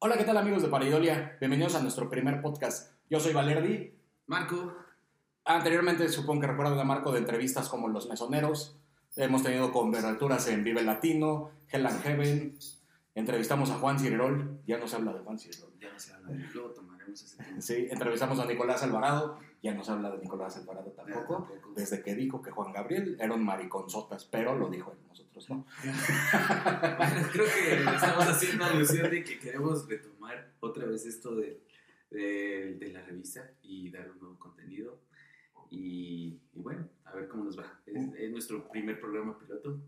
Hola, ¿qué tal amigos de Paridolia? Bienvenidos a nuestro primer podcast. Yo soy Valerdi. Marco, Anteriormente supongo que recuerdan a Marco de entrevistas como Los Mesoneros. Hemos tenido converturas en Vive Latino, Hell and Heaven. Entrevistamos a Juan Cirerol. Ya no se habla de Juan Cirerol. ya no se habla de luego tomaremos ese tema. Sí, entrevistamos a Nicolás Alvarado. Ya no se habla de Nicolás Alvarado tampoco. Tampoco. Desde que dijo que Juan Gabriel era un mariconzotas, pero lo dijo él, nosotros no. Bueno, creo que estamos haciendo alusión de que queremos retomar otra vez esto de, de, de la revista y dar un nuevo contenido. Y, y bueno, a ver cómo nos va. Es, es nuestro primer programa piloto.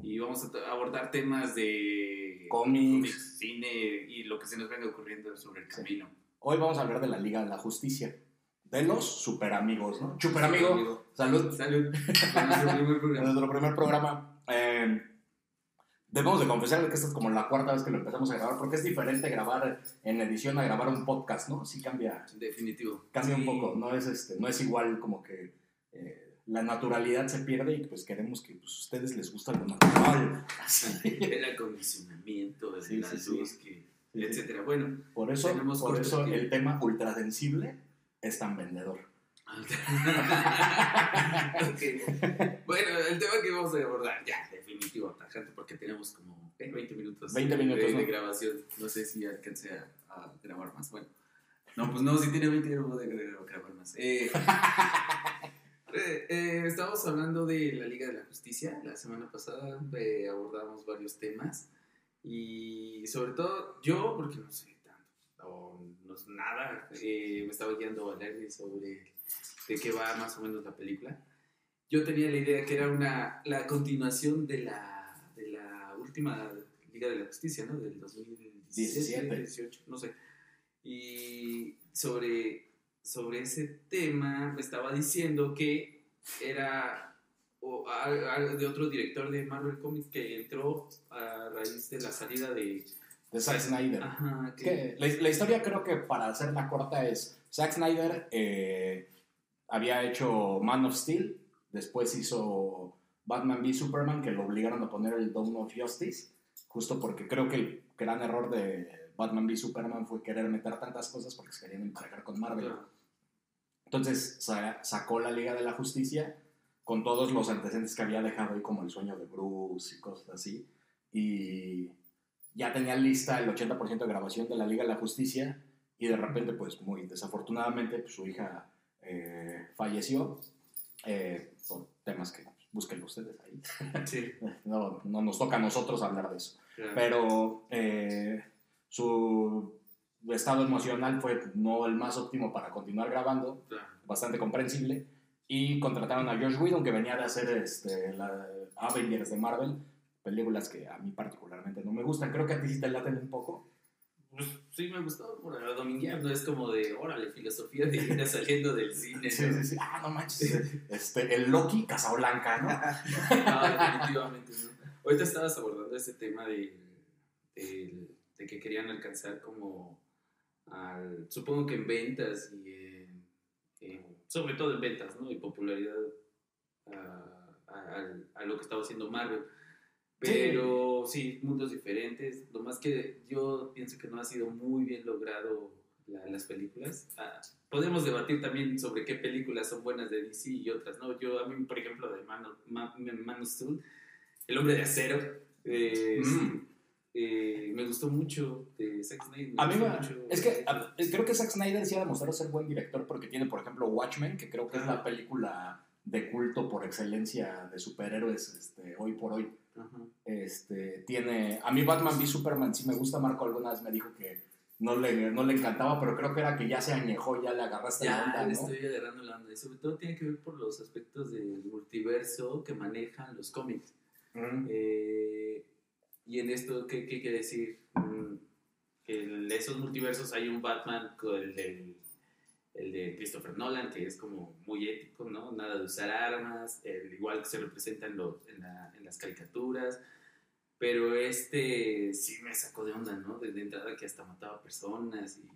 Y vamos a abordar temas de Cómics. cine y lo que se nos venga ocurriendo sobre el camino. Hoy vamos a hablar de la Liga de la Justicia. De los super amigos, ¿no? Super amigo. Salud. Salud. Nuestro primer En programa. nuestro primer programa. eh, debemos de confesar que esta es como la cuarta vez que lo empezamos a grabar, porque es diferente grabar en edición a grabar un podcast, ¿no? Sí cambia, Definitivo. cambia un Sí. poco, no es, este, no es igual como que eh, la naturalidad se pierde y pues queremos que pues, ustedes les gusta lo natural. Así. el acondicionamiento, Sí, sí, sí. que- etcétera. Bueno, Por eso, por eso el tema ultrasensible es tan vendedor. bueno, el tema que vamos a abordar, ya, definitivo, tajante, porque tenemos como eh, 20 minutos, 20 minutos, de, ¿no? de grabación. No sé si alcance a, a grabar más. Bueno, no, pues no, si tiene 20 no puedo gra- grabar más. Eh, eh, eh, estábamos hablando de la Liga de la Justicia. La semana pasada eh, abordamos varios temas. Y sobre todo yo, porque no sé o no sé nada, eh, me estaba guiando a Larry sobre de qué va más o menos la película. Yo tenía la idea que era una, la continuación de la, de la última Liga de la Justicia, ¿no? Del 2017, 17. 18, no sé. Y sobre, sobre ese tema me estaba diciendo que era o, a- a- de otro director de Marvel Comics que entró a raíz de la salida de... De Zack Snyder. Ajá, que- Que la, la historia creo que para hacerla corta es Zack Snyder eh, había hecho Man of Steel, después hizo Batman v Superman que lo obligaron a poner el Dawn of Justice, justo porque creo que el gran error de Batman v Superman fue querer meter tantas cosas porque se querían emparejar con Marvel. Claro. Entonces sa- sacó la Liga de la Justicia con todos los antecedentes que había dejado ahí, como el sueño de Bruce y cosas así. Y ya tenía lista el 80% de grabación de la Liga de la Justicia. Y de repente, pues muy desafortunadamente, pues, su hija eh, falleció eh, por temas que pues, búsquenlo ustedes ahí. Sí, No, no nos toca a nosotros hablar de eso claro. pero eh, su estado emocional fue no el más óptimo para continuar grabando, Claro. bastante comprensible, y contrataron a Josh Whedon, que venía de hacer este, la Avengers de Marvel, películas que a mí particularmente no me gustan, creo que a ti sí te laten un poco. Pues, sí, me gustó por la dominguear, no es como de, órale, filosofía de vida saliendo del cine. Sí, ¿no? sí, sí, ah, no manches, este, el Loki Casablanca, ¿no? No, definitivamente no. Ahorita estabas abordando ese tema de, de, de que querían alcanzar como, al, supongo que en ventas y en, en- sobre todo en ventas, ¿no? Y popularidad a, a- a lo que estaba haciendo Marvel. Pero sí, mundos diferentes. Lo más que yo pienso que no ha sido muy bien logrado la- las películas. Ah, podemos debatir también sobre qué películas son buenas de DC y otras, ¿no? Yo, a mí, por ejemplo, de Man of, Ma- Man of Steel, El Hombre de Acero, eh, Mm. eh, me gustó mucho de Zack Snyder. A mí me- mucho. es que a- es- creo que Zack Snyder sí ha demostrado ser buen director porque tiene, por ejemplo, Watchmen, que creo que es la película de culto por excelencia de superhéroes este, hoy por hoy. Este, tiene, a mí Batman v Superman sí me gusta, Marco alguna vez me dijo que no le, no le encantaba, pero creo que era que ya se añejó, ya le agarraste la Ya onda, le ¿no? estoy agarrando la onda. Y sobre todo tiene que ver por los aspectos del multiverso que manejan los cómics. Eh, y en esto, ¿qué, qué quiere decir? Mm, que en esos multiversos hay un Batman con el, del- el de Christopher Nolan, que es como muy ético, ¿no? Nada de usar armas, el igual que se representa en, los- en, la- en las caricaturas. Pero este sí me sacó de onda, ¿no? De, de entrada que hasta mataba personas y,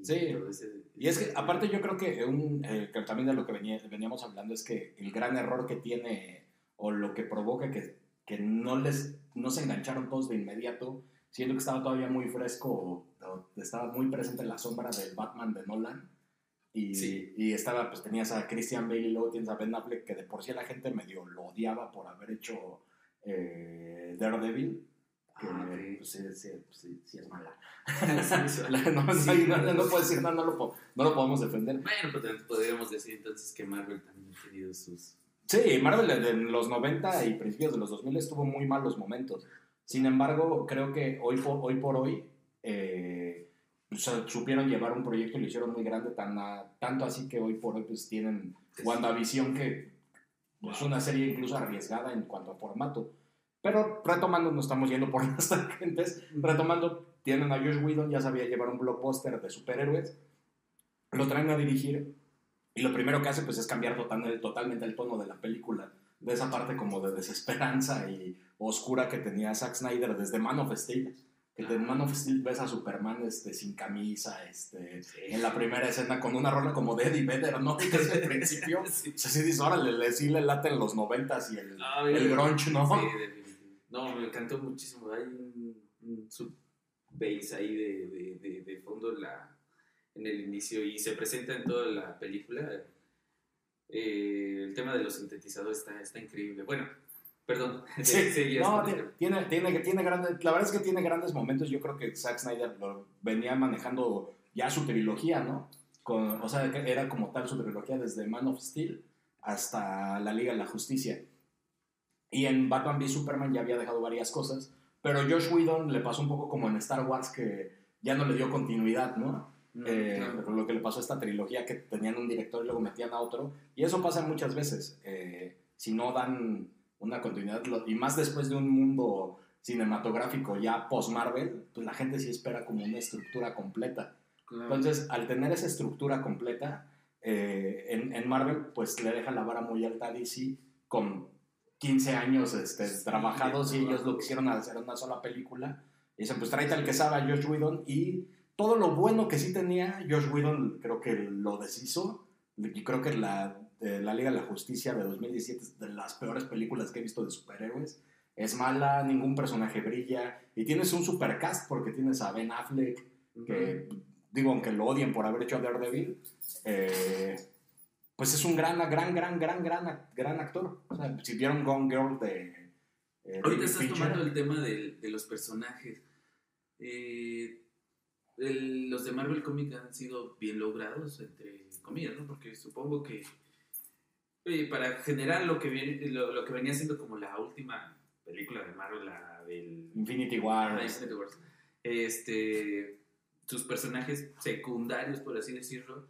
Y Sí. todo ese- Y es que, aparte, yo creo que, un, eh, que también de lo que venía- veníamos hablando es que el gran error que tiene o lo que provoca que, que no les no se engancharon todos de inmediato, siendo que estaba todavía muy fresco, o, o estaba muy presente la sombra del Batman de Nolan. Y, Sí. y estaba, pues tenías a Christian Bale y luego tienes a Ben Affleck, que de por sí la gente medio lo odiaba por haber hecho eh, Daredevil. Que, Ah, pues, sí, sí, sí, sí es mala. No, puedo decir, no, no lo, po- no lo podemos defender. Bueno, pues también podríamos decir entonces que Marvel también ha tenido sus... Sí, Marvel de los 90 y principios de los 2000 estuvo muy malos momentos. Sin embargo, creo que hoy por hoy, por hoy eh, pues, supieron llevar un proyecto y lo hicieron muy grande, tan a- tanto así que hoy por hoy pues, tienen WandaVision, que es una serie incluso arriesgada en cuanto a formato. Pero retomando, no estamos yendo por las tangentes, retomando, tienen a Josh Whedon, ya sabía llevar un blockbuster de superhéroes, lo traen a dirigir y lo primero que hace pues es cambiar total- totalmente el tono de la película, de esa parte como de desesperanza y oscura que tenía Zack Snyder desde Man of Steel. Que en Man of Steel ves a Superman este, sin camisa, este, en la primera escena con una rola como de Eddie Vedder, ¿no? Desde el principio. Sí. O sea, sí dices, órale, le, sí le laten los noventas y el, Ah, el grunge, ¿no? Sí. No, me encantó muchísimo. Hay un, un sub-bass ahí de, de, de, de fondo en, la, en el inicio y se presenta en toda la película. Eh, el tema de los sintetizadores está, está increíble. Bueno, perdón. Sí, seguías no, tiene, tiene, tiene, grandes, la verdad es que tiene grandes momentos. Yo creo que Zack Snyder lo venía manejando ya su trilogía, ¿no? Con, o sea, era como tal su trilogía desde Man of Steel hasta la Liga de la Justicia. Y en Batman v Superman ya había dejado varias cosas, pero Josh Whedon le pasó un poco como en Star Wars que ya no le dio continuidad, ¿no? Mm, Eh, claro. lo que le pasó a esta trilogía que tenían un director y luego metían a otro y eso pasa muchas veces eh, si no dan una continuidad y más después de un mundo cinematográfico ya post Marvel pues la gente sí espera como una estructura completa Claro. entonces al tener esa estructura completa eh, en, en Marvel pues le deja la vara muy alta a DC con 15 años este, Sí, trabajados y ellos lo quisieron hacer en una sola película y dicen pues tráete al que sabe a Josh Whedon y todo lo bueno que sí tenía, Josh Whedon creo que lo deshizo. Y creo que la, de la Liga de la Justicia de 2017 es de las peores películas que he visto de superhéroes. Es mala, ningún personaje brilla. Y tienes un supercast porque tienes a Ben Affleck, que digo, aunque lo odien por haber hecho a Daredevil, eh, pues es un gran, gran, gran, gran, gran, gran actor. O sea, si vieron Gone Girl de... eh, Ahorita estás Fincher, tomando el tema del- de, los personajes. Eh, el- los de Marvel Comics han sido bien logrados, entre comillas, ¿no? Porque supongo que eh, para generar lo que, viene, lo, lo que venía siendo como la última película de Marvel, la del Infinity Ah, War. Infinity Wars, este, sus personajes secundarios, por así decirlo,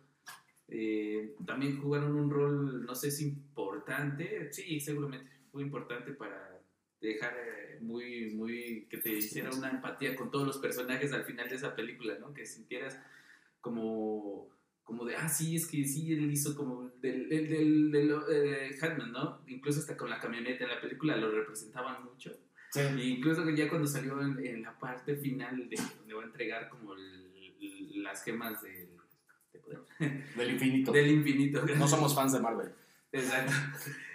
eh, también jugaron un rol, no sé si importante, sí, seguramente fue importante para dejar eh, muy, muy, que te hiciera una empatía con todos los personajes al final de esa película, ¿no? Que sintieras como, como de, ah, sí, es que sí, él hizo como del, del, del, del, eh, Hatman, ¿no? Incluso hasta con la camioneta en la película lo representaban mucho. Sí. Y incluso ya cuando salió en, en la parte final de donde va a entregar como el- las gemas del, de poder, Del infinito. del infinito. No somos fans de Marvel. Exacto.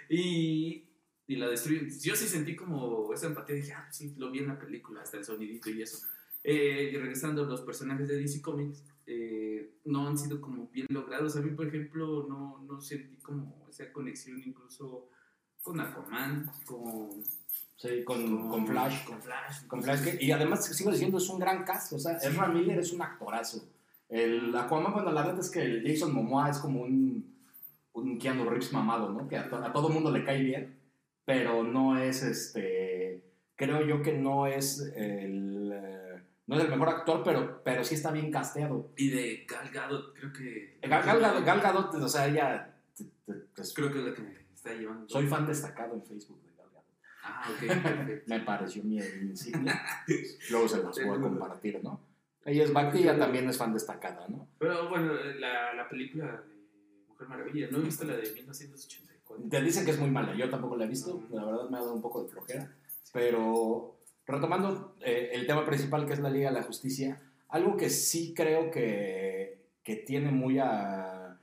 Y, y la destruyen. Yo sí sentí como esa empatía. Dije, ah, sí, lo vi en la película, hasta el sonidito y eso. Eh, y regresando, los personajes de DC Comics eh, no han sido como bien logrados. A mí, por ejemplo, no, no sentí como esa conexión incluso con Aquaman, con, Sí, con, con Flash. Con Flash. Con Flash que- y además, sigo diciendo, es un gran cast. O sea, Ezra Miller es un actorazo. El Aquaman, bueno, la verdad es que el Jason Momoa es como un, un Keanu Reeves mamado, ¿no? Que a, to- a todo mundo le cae bien, pero no es este. Creo yo que no es el. No es el mejor actor, pero, pero sí está bien casteado. Y de Gal Gadot, creo que. Gal, Gal, Gal- Gal Gadot, o sea, ella. Creo que es la que me está llevando. soy fan destacado en Facebook de Gal Gadot. Ah, ok, perfecto. Me pareció mi insignia. Luego se las voy a compartir, ¿no? Ella es Bacti y ella también es fan destacada, ¿no? Pero bueno, la, la película de Mujer Maravilla, no he visto la de 1984. Te dicen que es muy mala, yo tampoco la he visto, la verdad me ha dado un poco de flojera, pero retomando eh, el tema principal que es la Liga de la Justicia, algo que sí creo que, que tiene muy a,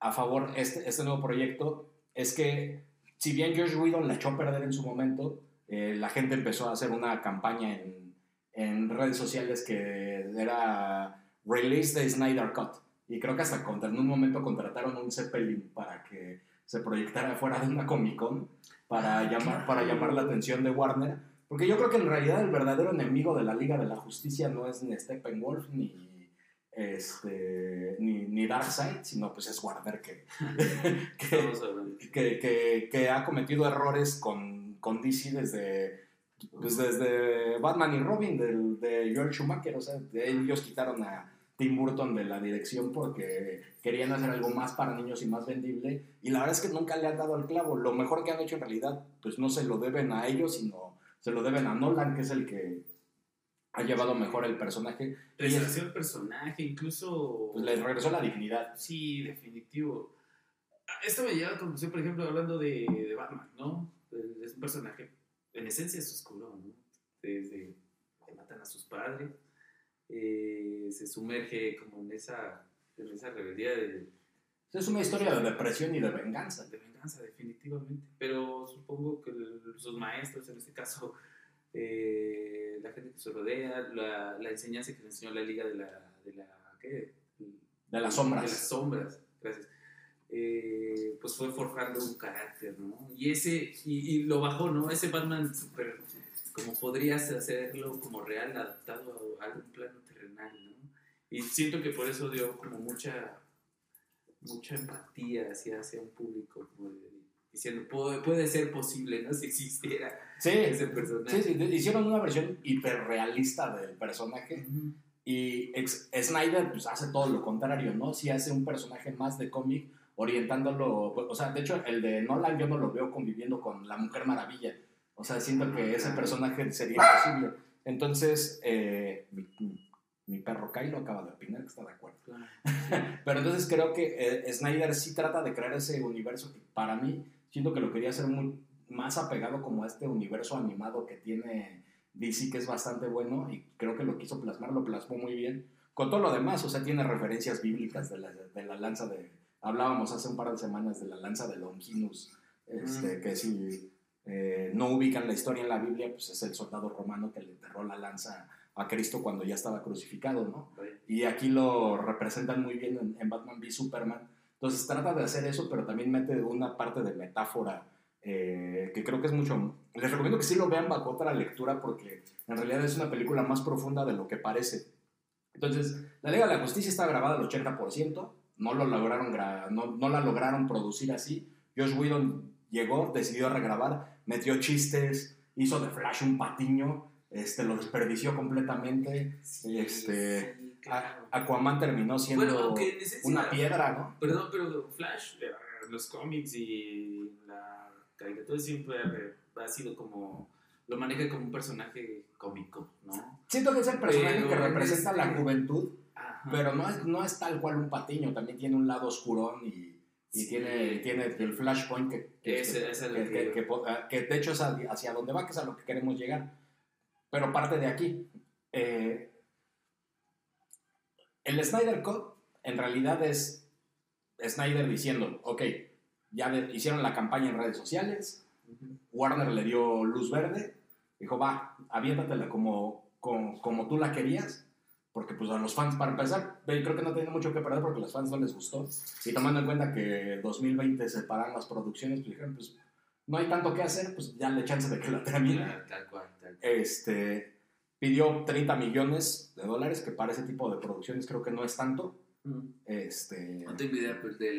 a favor este, este nuevo proyecto es que si bien Josh Whedon la echó a perder en su momento, eh, la gente empezó a hacer una campaña en, en redes sociales que era Release the Snyder Cut. Y creo que hasta contra, en un momento contrataron un Zeppelin para que se proyectara fuera de una Comic Con para, llamar, para llamar la atención de Warner. Porque yo creo que en realidad el verdadero enemigo de la Liga de la Justicia no es ni Steppenwolf ni, este, ni, ni Darkseid, sino pues es Warner que, que, que, que, ha cometido errores con, con DC desde, pues desde Batman y Robin del, de George Schumacher. O sea, ellos quitaron a Tim Burton de la dirección porque querían hacer algo más para niños y más vendible. Y la verdad es que nunca le han dado al clavo. Lo mejor que han hecho en realidad, pues no se lo deben a ellos, sino se lo deben a Nolan, que es el que ha llevado mejor el personaje. Regresó el personaje, incluso... Pues les regresó la dignidad. Sí, definitivo. Esto me lleva a la conclusión, por ejemplo, hablando de, de Batman, ¿no? Es un personaje, en esencia es oscuro, ¿no? Desde que matan a sus padres eh, se sumerge como en esa, en esa rebeldía de... Es una historia de depresión y de venganza. De venganza, definitivamente. Pero supongo que sus maestros, en este caso, eh, la gente que se rodea, la, la, enseñanza que le enseñó la Liga de la... De, la, ¿qué? de las sombras. De las sombras, gracias. Eh, pues fue forjando un carácter, ¿no? Y ese, y, y, lo bajó, ¿no? Ese Batman super como podrías hacerlo como real, adaptado a algún plano terrenal, ¿no? Y siento que por eso dio como mucha, mucha empatía hacia, hacia un público, como diciendo, puede, puede, ser posible, ¿no? Si existiera ese personaje. Sí, sí, hicieron una versión hiperrealista del personaje. Y Snyder pues, hace todo lo contrario, ¿no? Si hace un personaje más de cómic, orientándolo, o sea, de hecho, el de Nolan yo no lo veo conviviendo con la Mujer Maravilla o sea, siento que ese personaje sería imposible. Entonces, eh, mi, perro Kylo acaba de opinar que está de acuerdo. Pero entonces creo que eh, Snyder sí trata de crear ese universo que para mí siento que lo quería hacer muy más apegado como a este universo animado que tiene DC, que es bastante bueno y creo que lo quiso plasmar, lo plasmó muy bien. Con todo lo demás, o sea, tiene referencias bíblicas de la, de la lanza de... Hablábamos hace un par de semanas de la lanza de Longinus, este, que si eh, no ubican la historia en la Biblia, pues es el soldado romano que le enterró la lanza a Cristo cuando ya estaba crucificado, ¿no? Y aquí lo representan muy bien en, Batman v Superman. Entonces trata de hacer eso, pero también mete una parte de metáfora eh, que creo que es mucho... Les recomiendo que sí lo vean bajo otra lectura porque en realidad es una película más profunda de lo que parece. Entonces, La Liga de la Justicia está grabada al 80%, no, lo lograron no, no la lograron producir así. Josh Whedon llegó, decidió regrabar, metió chistes, hizo de Flash un patiño, este, lo desperdició completamente. este, Aquaman terminó siendo una piedra, ¿no? Perdón, pero Flash, los cómics y la caricatura siempre ha sido como lo maneja como un personaje cómico, ¿no? Siento que es el personaje que representa la este juventud, pero no es, no es tal cual un patiño, también tiene un lado oscurón y y tiene, tiene el flashpoint que, que, que, de hecho es hacia donde va, que es a lo que queremos llegar. Pero parte de aquí. Eh, el Snyder Cut en realidad es Snyder diciendo, ok, ya hicieron la campaña en redes sociales, Warner le dio luz verde, dijo, va, aviéntatela como, como, como tú la querías, porque pues a los fans, para empezar, creo que no tiene mucho que perder porque a los fans no les gustó. Y tomando en cuenta que 2020 se paran las producciones, pues dijeron, pues no hay tanto que hacer, pues ya le chance de que la termine. Tal cual. Este, pidió 30 millones de dólares, que para ese tipo de producciones creo que no es tanto. Mm. Este, no tengo idea pues, de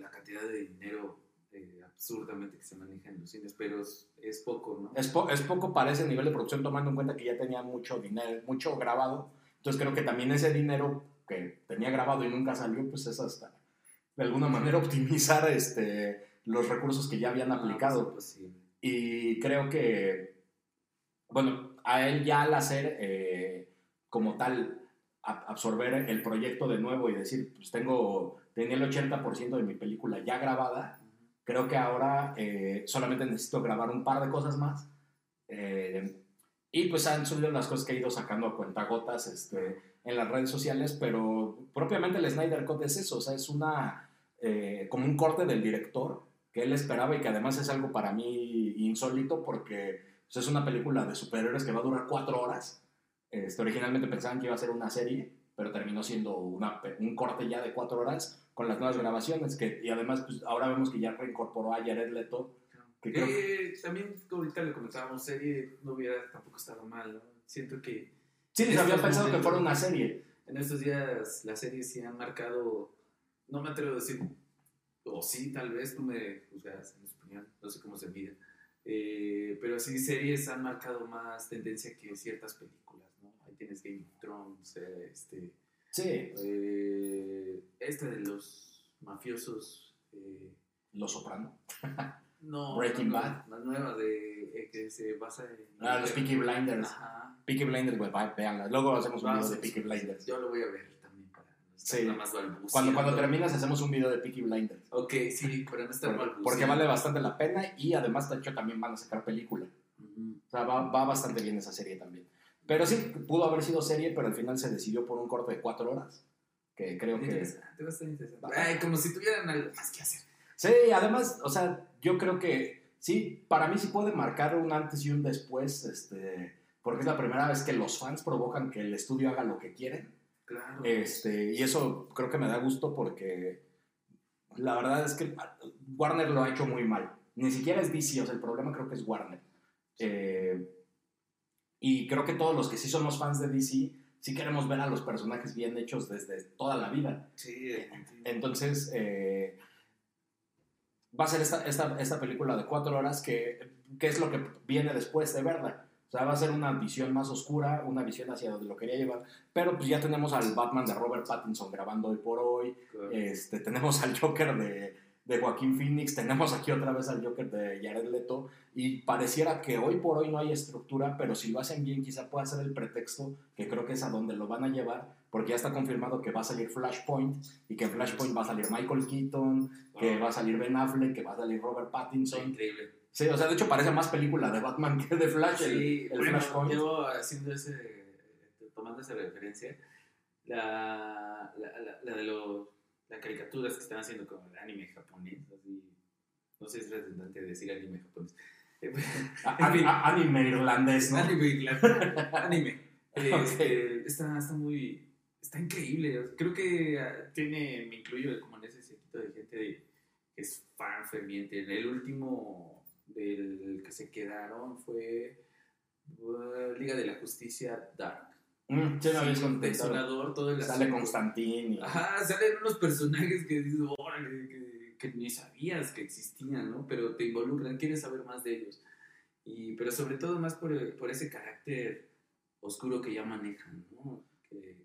la cantidad de dinero eh, absurdamente que se maneja en los cines, pero es, poco, ¿no? Es, es poco para ese nivel de producción, tomando en cuenta que ya tenía mucho dinero, mucho grabado entonces creo que también ese dinero que tenía grabado y nunca salió, pues es hasta de alguna manera optimizar este, los recursos que ya habían ah, aplicado. Pues y creo que, bueno, a él ya al hacer eh, como tal, absorber el proyecto de nuevo y decir, pues tengo, tenía el 80% de mi película ya grabada, creo que ahora eh, solamente necesito grabar un par de cosas más. Eh, Y pues han subido las cosas que he ido sacando a cuentagotas este, en las redes sociales, pero propiamente el Snyder Cut es eso, o sea, es una, eh, como un corte del director que él esperaba y que además es algo para mí insólito porque pues, es una película de superhéroes que va a durar cuatro horas. Este, originalmente pensaban que iba a ser una serie, pero terminó siendo una, un corte ya de cuatro horas con las nuevas grabaciones, que, y además pues, ahora vemos que ya reincorporó a Jared Leto. Que creo que... también ahorita le comentábamos, serie no hubiera tampoco estado mal, ¿no? Siento que... Sí, les había pensado que fuera una serie. En estos días las series sí han marcado, no me atrevo a decir, o sí, tal vez tú me juzgas en español, no sé cómo se mide, eh, pero sí series han marcado más tendencia que ciertas películas, ¿no? Ahí tienes Game of Thrones, eh, este... Sí. Eh, este de los mafiosos. Eh, los Soprano. no. Breaking Bad. La nueva de eh, que se basa en. Ah, los Peaky Blinders. Ajá. Peaky Blinders. Luego hacemos un video de Peaky Blinders. Yo lo voy a ver Sí. Más cuando, cuando terminas hacemos un video de Peaky Blinders. Ok, sí, no estar mal. Porque vale bastante la pena y además, de hecho, también van a sacar película. O sea, va, va bastante bien esa serie también. Pero sí, pudo haber sido serie, pero al final se decidió por un corte de cuatro horas. Que creo que. Interesante, interesante. Ay, como si tuvieran algo más que hacer. Sí, además, o sea, yo creo que sí, para mí sí puede marcar un antes y un después, este, porque es la primera vez que los fans provocan que el estudio haga lo que quieren. Claro. Este, y eso creo que me da gusto porque la verdad es que Warner lo ha hecho muy mal. Ni siquiera es DC, o sea, el problema creo que es Warner. Eh, y creo que todos los que sí somos fans de DC, sí queremos ver a los personajes bien hechos desde toda la vida. Sí, Entonces, eh, va a ser esta, esta, esta, película de cuatro horas que, que, es lo que viene después de verla. O sea, va a ser una visión más oscura, una visión hacia donde lo quería llevar. Pero pues ya tenemos al Batman de Robert Pattinson grabando hoy por hoy. Este, tenemos al Joker de, de Joaquín Phoenix, tenemos aquí otra vez al Joker de Jared Leto y pareciera que hoy por hoy no hay estructura, pero si lo hacen bien quizá pueda ser el pretexto, que creo que es a donde lo van a llevar, porque ya está confirmado que va a salir Flashpoint y que en Flashpoint va a salir Michael Keaton, que va a salir Ben Affleck, que va a salir Robert Pattinson. Increíble. Sí, o sea, de hecho parece más película de Batman que de Flash. Sí, el, Flashpoint. Yo haciendo ese, tomando esa referencia, la, la, la de los las caricaturas que están haciendo con el anime japonés, así, no sé si es redundante decir anime japonés. anime irlandés, ¿no? Anime irlandés. anime. Este, está, está muy. Está increíble. Creo que ah, tiene, me incluyo como en ese sector de gente que es fan ferviente. En el último del que se quedaron fue uh, Liga de la Justicia Dark. Mm, sí, todo el Sale Constantín. Ajá, salen unos personajes que dices, órale, que, que, ni sabías que existían, ¿no? Pero te involucran, quieres saber más de ellos. Y, pero sobre todo más por, por ese carácter oscuro que ya manejan, ¿no?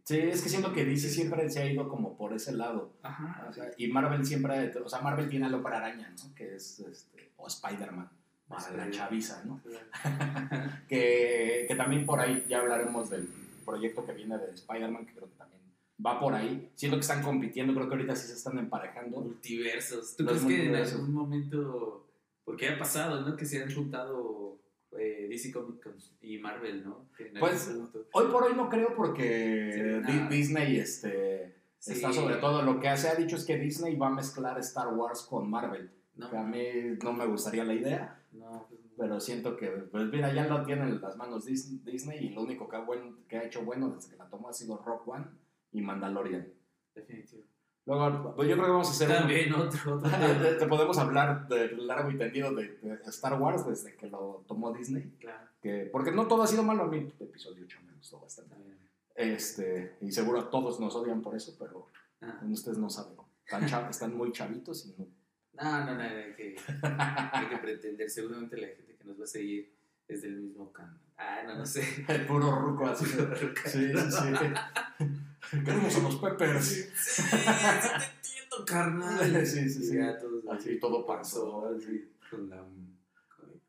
Sí, es que siento que DC siempre se ha ido como por ese lado. Ajá. O sea, y Marvel siempre, o sea, Marvel tiene algo para araña, ¿no? Que es, este, o Spider-Man para la chaviza, ¿no? que, que también por ahí ya hablaremos del proyecto que viene de Spider-Man, que creo que también va por ahí. Siento que están compitiendo, creo que ahorita sí se están emparejando. Multiversos. ¿Tú crees que en algún momento, porque ha pasado, ¿no? Que se han juntado eh, DC Comics y Marvel, ¿no? Pues hoy por hoy no creo porque Disney este, está sobre todo. Lo que se ha dicho es que Disney va a mezclar Star Wars con Marvel. No. a mí no me gustaría la idea. No, pues pero siento que, pues mira, ya lo tienen en las manos Disney y lo único que ha, que ha hecho bueno desde que la tomó ha sido Rock One y Mandalorian. Definitivo. Luego, pues yo creo que vamos a hacer. También otro. otro. te, podemos hablar de largo y tendido de, Star Wars desde que lo tomó Disney. Claro. Que, porque no todo ha sido malo. A mí el episodio 8 me gustó bastante. Este, y seguro a todos nos odian por eso, pero ah. ustedes no saben. Están, están muy chavitos y no no, no, no, hay que, hay que pretender. Seguramente la gente que nos va a seguir es del mismo canal. Ah, no, no sé. El puro ruco así. Sí, sí, sí. Queremos a los Peppers. Sí, sí, te entiendo, carnal. Sí, sí, sí. Ya todos así todo pasó. Así. Con la.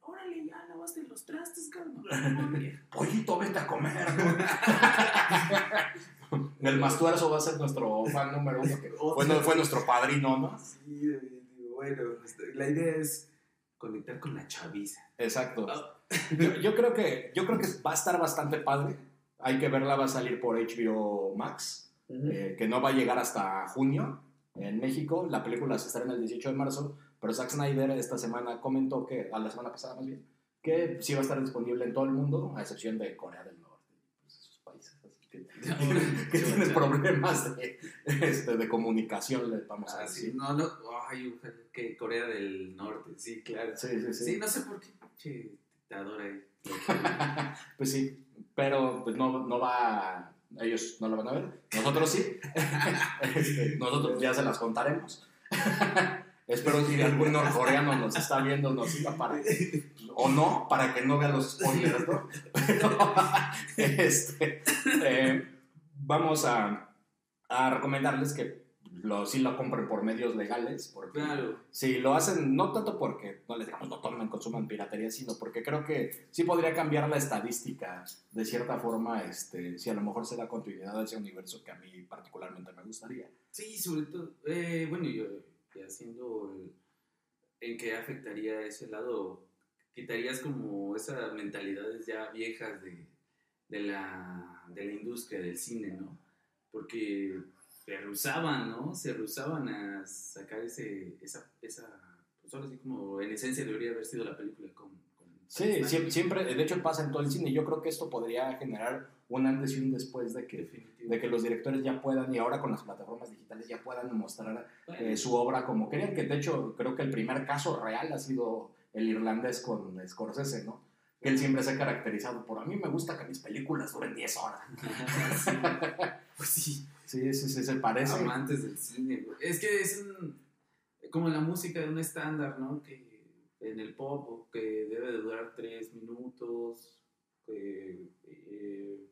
Órale, ya lavaste los trastes, carnal. Pollito, vete a comer. El Mastuerzo va a ser nuestro fan número uno. Que fue, fue nuestro padrino, ¿no? Sí, bueno, este, la idea es conectar con la chaviza. Exacto. Ah. Yo, yo creo que, yo creo que va a estar bastante padre. Hay que verla, va a salir por HBO Max, eh, que no va a llegar hasta junio en México. La película se estrena el 18 de marzo, pero Zack Snyder esta semana comentó que, a la semana pasada más bien, que sí va a estar disponible en todo el mundo, a excepción de Corea del Norte, pues esos países así que, que tienen problemas de, este, de comunicación, vamos a Ah, decir. sí, no, no, ay, que Corea del Norte, sí, claro. Sí, sí, sí. Sí, no sé por qué, che, dictador ahí. Pues sí, pero pues no, no va, ellos no lo van a ver, nosotros sí, Este, nosotros ya se las contaremos. Espero que algún norcoreano nos está viendo, nos siga para, o no, para que no vea los spoilers, ¿no? Este, eh, vamos a, a recomendarles que lo, sí lo compren por medios legales, porque Claro, si lo hacen, no tanto porque no les digamos no tomen, consuman piratería, sino porque creo que sí podría cambiar la estadística de cierta forma, este, si a lo mejor se da continuidad a ese universo que a mí particularmente me gustaría. sí, sobre todo, eh, bueno, yo haciendo el, en qué afectaría ese lado, quitarías como esas mentalidades ya viejas de, de, la, de la industria del cine, ¿no? Porque se rehusaban, ¿no? Se rehusaban a sacar ese, esa, esa, pues ahora sí como en esencia debería haber sido la película con... con Sí, siempre, siempre, de hecho pasa en todo el cine. Yo creo que esto podría generar un antes y un después de que, de que los directores ya puedan, y ahora con las plataformas digitales ya puedan mostrar Bueno, eh, su obra como querían, que de hecho creo que el primer caso real ha sido el irlandés con Scorsese, ¿no? Que él siempre se ha caracterizado por a mí me gusta que mis películas duren 10 horas. Pues sí, Sí, sí, sí, se parece. amantes del cine. güey. Es que es un- como la música de un estándar, ¿no? Que en el pop, que debe de durar tres minutos, que, eh,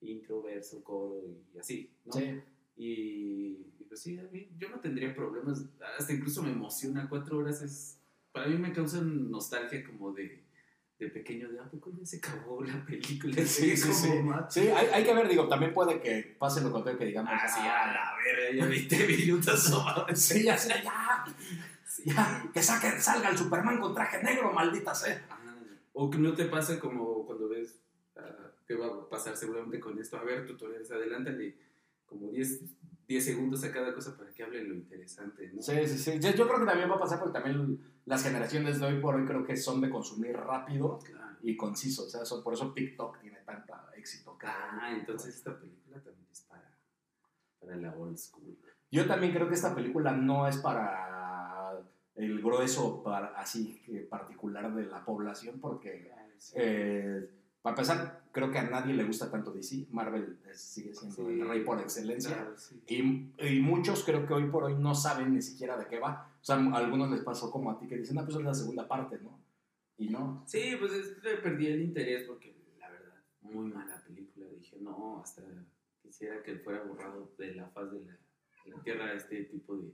intro, verso, coro y así, ¿no? Sí. Y, y pues sí, a mí, yo no tendría problemas, hasta incluso me emociona, cuatro horas es, para mí me causa nostalgia como de, de pequeño, de, ¿a poco ya se acabó la película? Sí, sí, sí. "Ma- Sí, hay, hay que ver, digo, también puede que pase lo contrario que digamos. Ah, sí, a la verga, ya 20 minutos. Sí, ya sé, ya, Sí. ya, que saque, salga el Superman con traje negro, maldita sea. Ah, o que no te pasa como cuando ves ah, qué va a pasar seguramente con esto. A ver, tutoriales, adelántale como 10, 10 segundos a cada cosa para que hable lo interesante, ¿no? Sí, sí, sí. Yo, yo creo que también va a pasar porque también las generaciones de hoy por hoy creo que son de consumir rápido Claro. y conciso. O sea, son- por eso TikTok tiene tanto éxito. Ah, entonces esta película también es para, para la old school. Yo también creo que esta película no es para el grueso para, así particular de la población porque eh, para empezar creo que a nadie le gusta tanto DC Marvel es- sigue siendo Sí. el rey por excelencia Claro, sí. y, y muchos creo que hoy por hoy no saben ni siquiera de qué va o sea a algunos les pasó como a ti que dicen ah pues es la segunda parte ¿no? y no Sí, pues es- perdí el interés porque la verdad, muy mala película. Dije, no, hasta quisiera que fuera borrado de la faz de la, de la tierra este tipo de,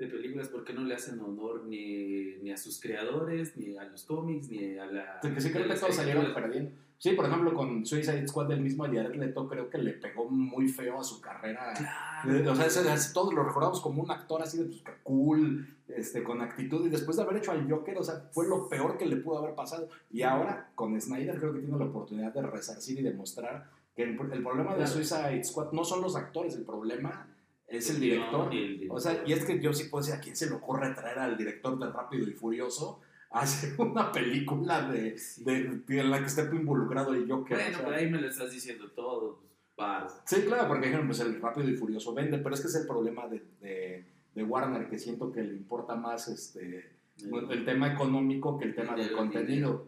de películas porque no le hacen honor ni, ni a sus creadores, ni a los cómics, ni a la... Porque sí creo que todos salieron perdiendo. Sí, por ejemplo, con Suicide Squad del mismo Jared Leto, creo que le pegó muy feo a su carrera. Claro. O sea, ese- todos lo recordamos como un actor así de pues, que cool, este, con actitud. Y después de haber hecho al Joker, o sea, fue lo peor que le pudo haber pasado. Y ahora, con Snyder, creo que tiene la oportunidad de resarcir y demostrar que el, el problema de. Suicide Squad no son los actores, el problema es el El director. guion el director. O sea, y es que yo sí puedo decir, ¿a quién se le ocurre traer al director de Rápido y Furioso a hacer una película de, de, de en la que esté involucrado el Joker? Bueno, o sea. pero ahí me lo estás diciendo todo. pues, vas. Sí, claro, porque dijeron, pues el Rápido y Furioso vende, pero es que es el problema de, de, de Warner, que siento que le importa más este, el tema económico que el tema del El contenido.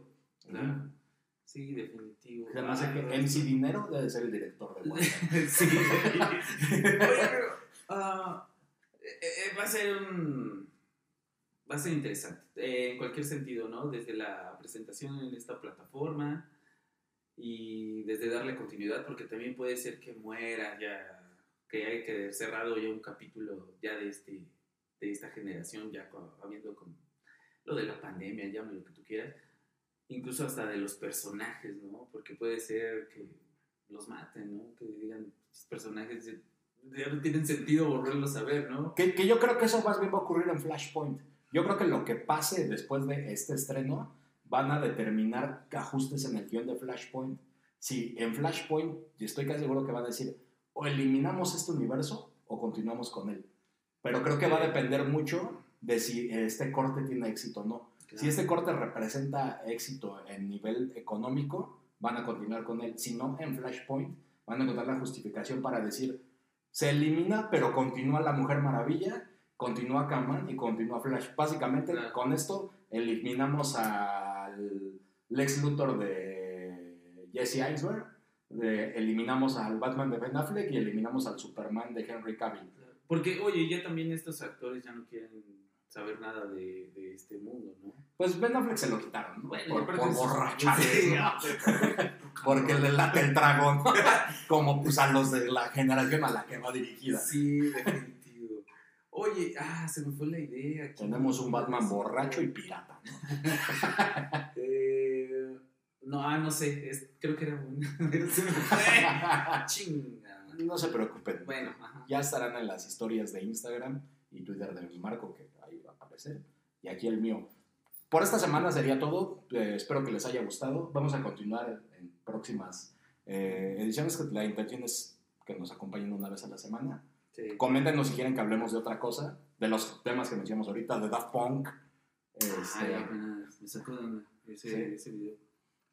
Claro. Sí, definitivo. Hace Ah, que MC Dinero debe ser el director de Warner. sí. Oye, pero ah, eh, eh, va a ser un va a ser interesante eh, en cualquier sentido, ¿no? Desde la presentación en esta plataforma y desde darle continuidad, porque también puede ser que muera ya, que hay que cerrado ya un capítulo ya de este de esta generación, ya con- habiendo con lo de la pandemia, llame lo que tú quieras, incluso hasta de los personajes, ¿no? Porque puede ser que los maten, ¿no? Que digan, personajes ya- no tienen sentido volverlos a ver, ¿no? Que, que yo creo que eso más bien va a ocurrir en Flashpoint. Yo creo que lo que pase después de este estreno van a determinar ajustes en el guion de Flashpoint. Si en Flashpoint, y estoy casi seguro que van a decir, o eliminamos este universo o continuamos con él. Pero creo que va a depender mucho de si este corte tiene éxito o no. Si este corte representa éxito en nivel económico, van a continuar con él. Si no, en Flashpoint van a encontrar la justificación para decir, se elimina, pero continúa la Mujer Maravilla, continúa Kaman y continúa Flash. Básicamente, con esto eliminamos al Lex Luthor de Jesse Eisenberg, eliminamos al Batman de Ben Affleck y eliminamos al Superman de Henry Cavill. Porque, oye, ya también estos actores ya no quieren saber nada de, de este mundo, ¿no? Pues Ben Affleck se lo quitaron, ¿no? por, por borracha. Porque le late el dragón, como pues a los de la generación a la que va dirigida. Sí, definitivo. Oye, ah, se me fue la idea. Tenemos un Batman borracho y pirata, ¿no? eh, no, ah, no sé, creo que era un... Chinga. No se preocupen. Bueno, ya estarán en las historias de Instagram y Twitter de Marco, que aparecer. Y aquí el mío. Por esta semana sería todo. Eh, espero que les haya gustado. Vamos a continuar en próximas eh, ediciones. La intención es que nos acompañen una vez a la semana. Sí. Coméntenos si quieren que hablemos de otra cosa, de los temas que mencionamos ahorita, de Daft Punk. Este, me sacó ese, ese video.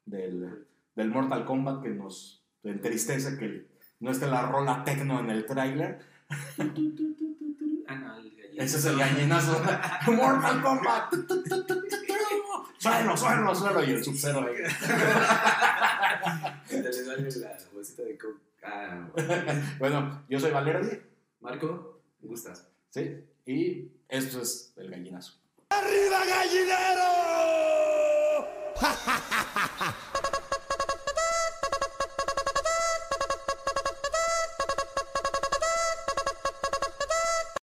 Del, del Mortal Kombat que nos entristece que no esté la rola tecno en el tráiler. Ah, no, el Ese es el gallinazo. Mortal Kombat. suelo, suelo, suelo. Y el sub-zero ahí. Le sale la bolsita de coca. Ah, bueno, yo soy Valerdi. Marco, me gustas. Sí, y esto es el gallinazo. ¡Arriba, gallinero!